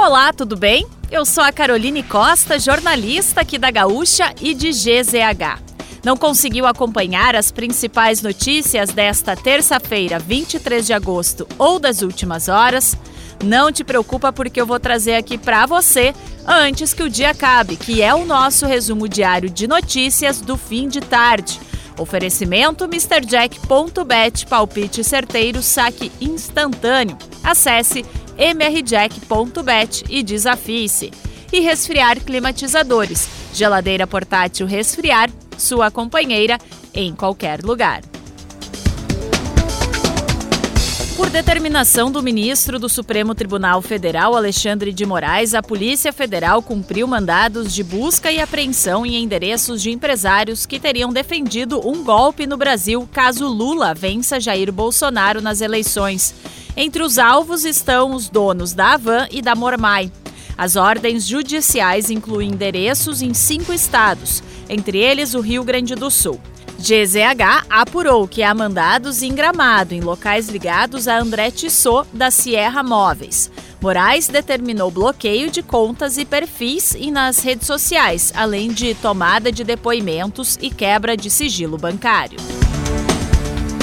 Olá, tudo bem? Eu sou a Caroline Costa, jornalista aqui da Gaúcha e de GZH. Não conseguiu acompanhar as principais notícias desta terça-feira, 23 de agosto ou das últimas horas? Não te preocupa porque eu vou trazer aqui para você antes que o dia acabe, que é o nosso resumo diário de notícias do fim de tarde. Oferecimento MrJack.bet, palpite certeiro, saque instantâneo. Acesse mrjack.bet e desafie-se. E resfriar climatizadores. Geladeira portátil resfriar, sua companheira em qualquer lugar. Por determinação do ministro do Supremo Tribunal Federal, Alexandre de Moraes, a Polícia Federal cumpriu mandados de busca e apreensão em endereços de empresários que teriam defendido um golpe no Brasil caso Lula vença Jair Bolsonaro nas eleições. Entre os alvos estão os donos da Avan e da Mormai. As ordens judiciais incluem endereços em cinco estados, entre eles o Rio Grande do Sul. GZH apurou que há mandados em Gramado, em locais ligados a André Tissot, da Sierra Móveis. Moraes determinou bloqueio de contas e perfis e nas redes sociais, além de tomada de depoimentos e quebra de sigilo bancário.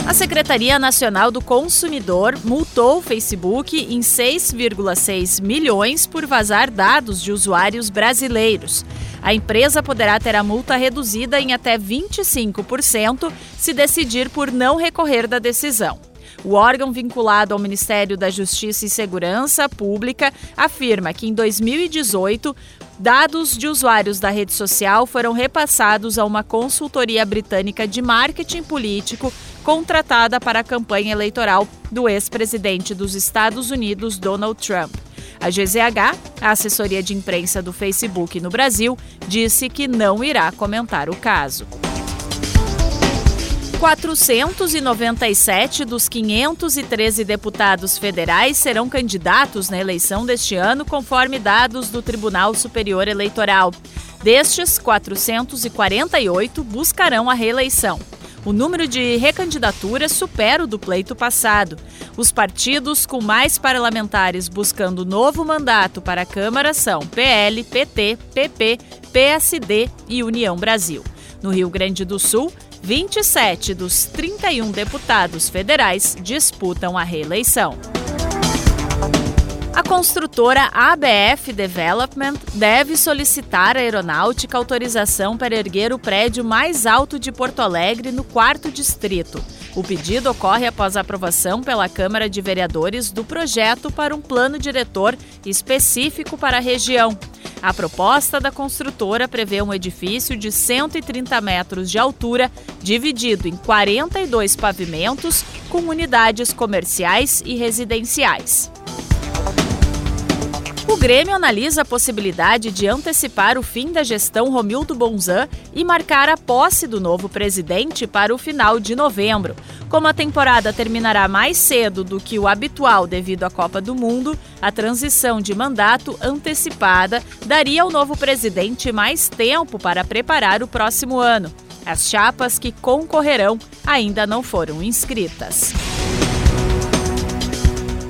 A Secretaria Nacional do Consumidor multou o Facebook em 6,6 milhões por vazar dados de usuários brasileiros. A empresa poderá ter a multa reduzida em até 25% se decidir por não recorrer da decisão. O órgão vinculado ao Ministério da Justiça e Segurança Pública afirma que em 2018 Dados de usuários da rede social foram repassados a uma consultoria britânica de marketing político contratada para a campanha eleitoral do ex-presidente dos Estados Unidos, Donald Trump. A GZH, a assessoria de imprensa do Facebook no Brasil, disse que não irá comentar o caso. 497 dos 513 deputados federais serão candidatos na eleição deste ano, conforme dados do Tribunal Superior Eleitoral. Destes, 448 buscarão a reeleição. O número de recandidaturas supera o do pleito passado. Os partidos com mais parlamentares buscando novo mandato para a Câmara são PL, PT, PP, PSD e União Brasil. No Rio Grande do Sul, 27 dos 31 deputados federais disputam a reeleição. A construtora ABF Development deve solicitar à aeronáutica autorização para erguer o prédio mais alto de Porto Alegre no quarto distrito. O pedido ocorre após a aprovação pela Câmara de Vereadores do projeto para um plano diretor específico para a região. A proposta da construtora prevê um edifício de 130 metros de altura, dividido em 42 pavimentos, com unidades comerciais e residenciais. O Grêmio analisa a possibilidade de antecipar o fim da gestão Romildo Bonzan e marcar a posse do novo presidente para o final de novembro. Como a temporada terminará mais cedo do que o habitual devido à Copa do Mundo, a transição de mandato antecipada daria ao novo presidente mais tempo para preparar o próximo ano. As chapas que concorrerão ainda não foram inscritas.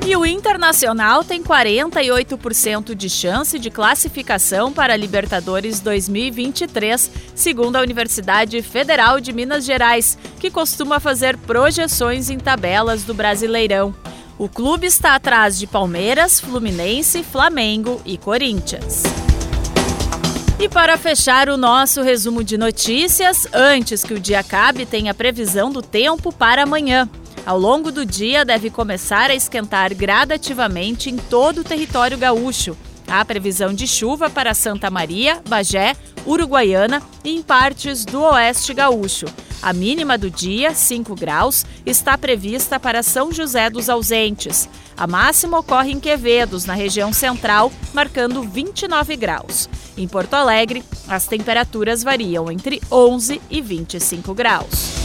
E o Internacional tem 48% de chance de classificação para a Libertadores 2023, segundo a Universidade Federal de Minas Gerais, que costuma fazer projeções em tabelas do Brasileirão. O clube está atrás de Palmeiras, Fluminense, Flamengo e Corinthians. E para fechar o nosso resumo de notícias, antes que o dia acabe, tem a previsão do tempo para amanhã. Ao longo do dia, deve começar a esquentar gradativamente em todo o território gaúcho. Há previsão de chuva para Santa Maria, Bagé, Uruguaiana e em partes do oeste gaúcho. A mínima do dia, 5 graus, está prevista para São José dos Ausentes. A máxima ocorre em Quevedos, na região central, marcando 29 graus. Em Porto Alegre, as temperaturas variam entre 11 e 25 graus.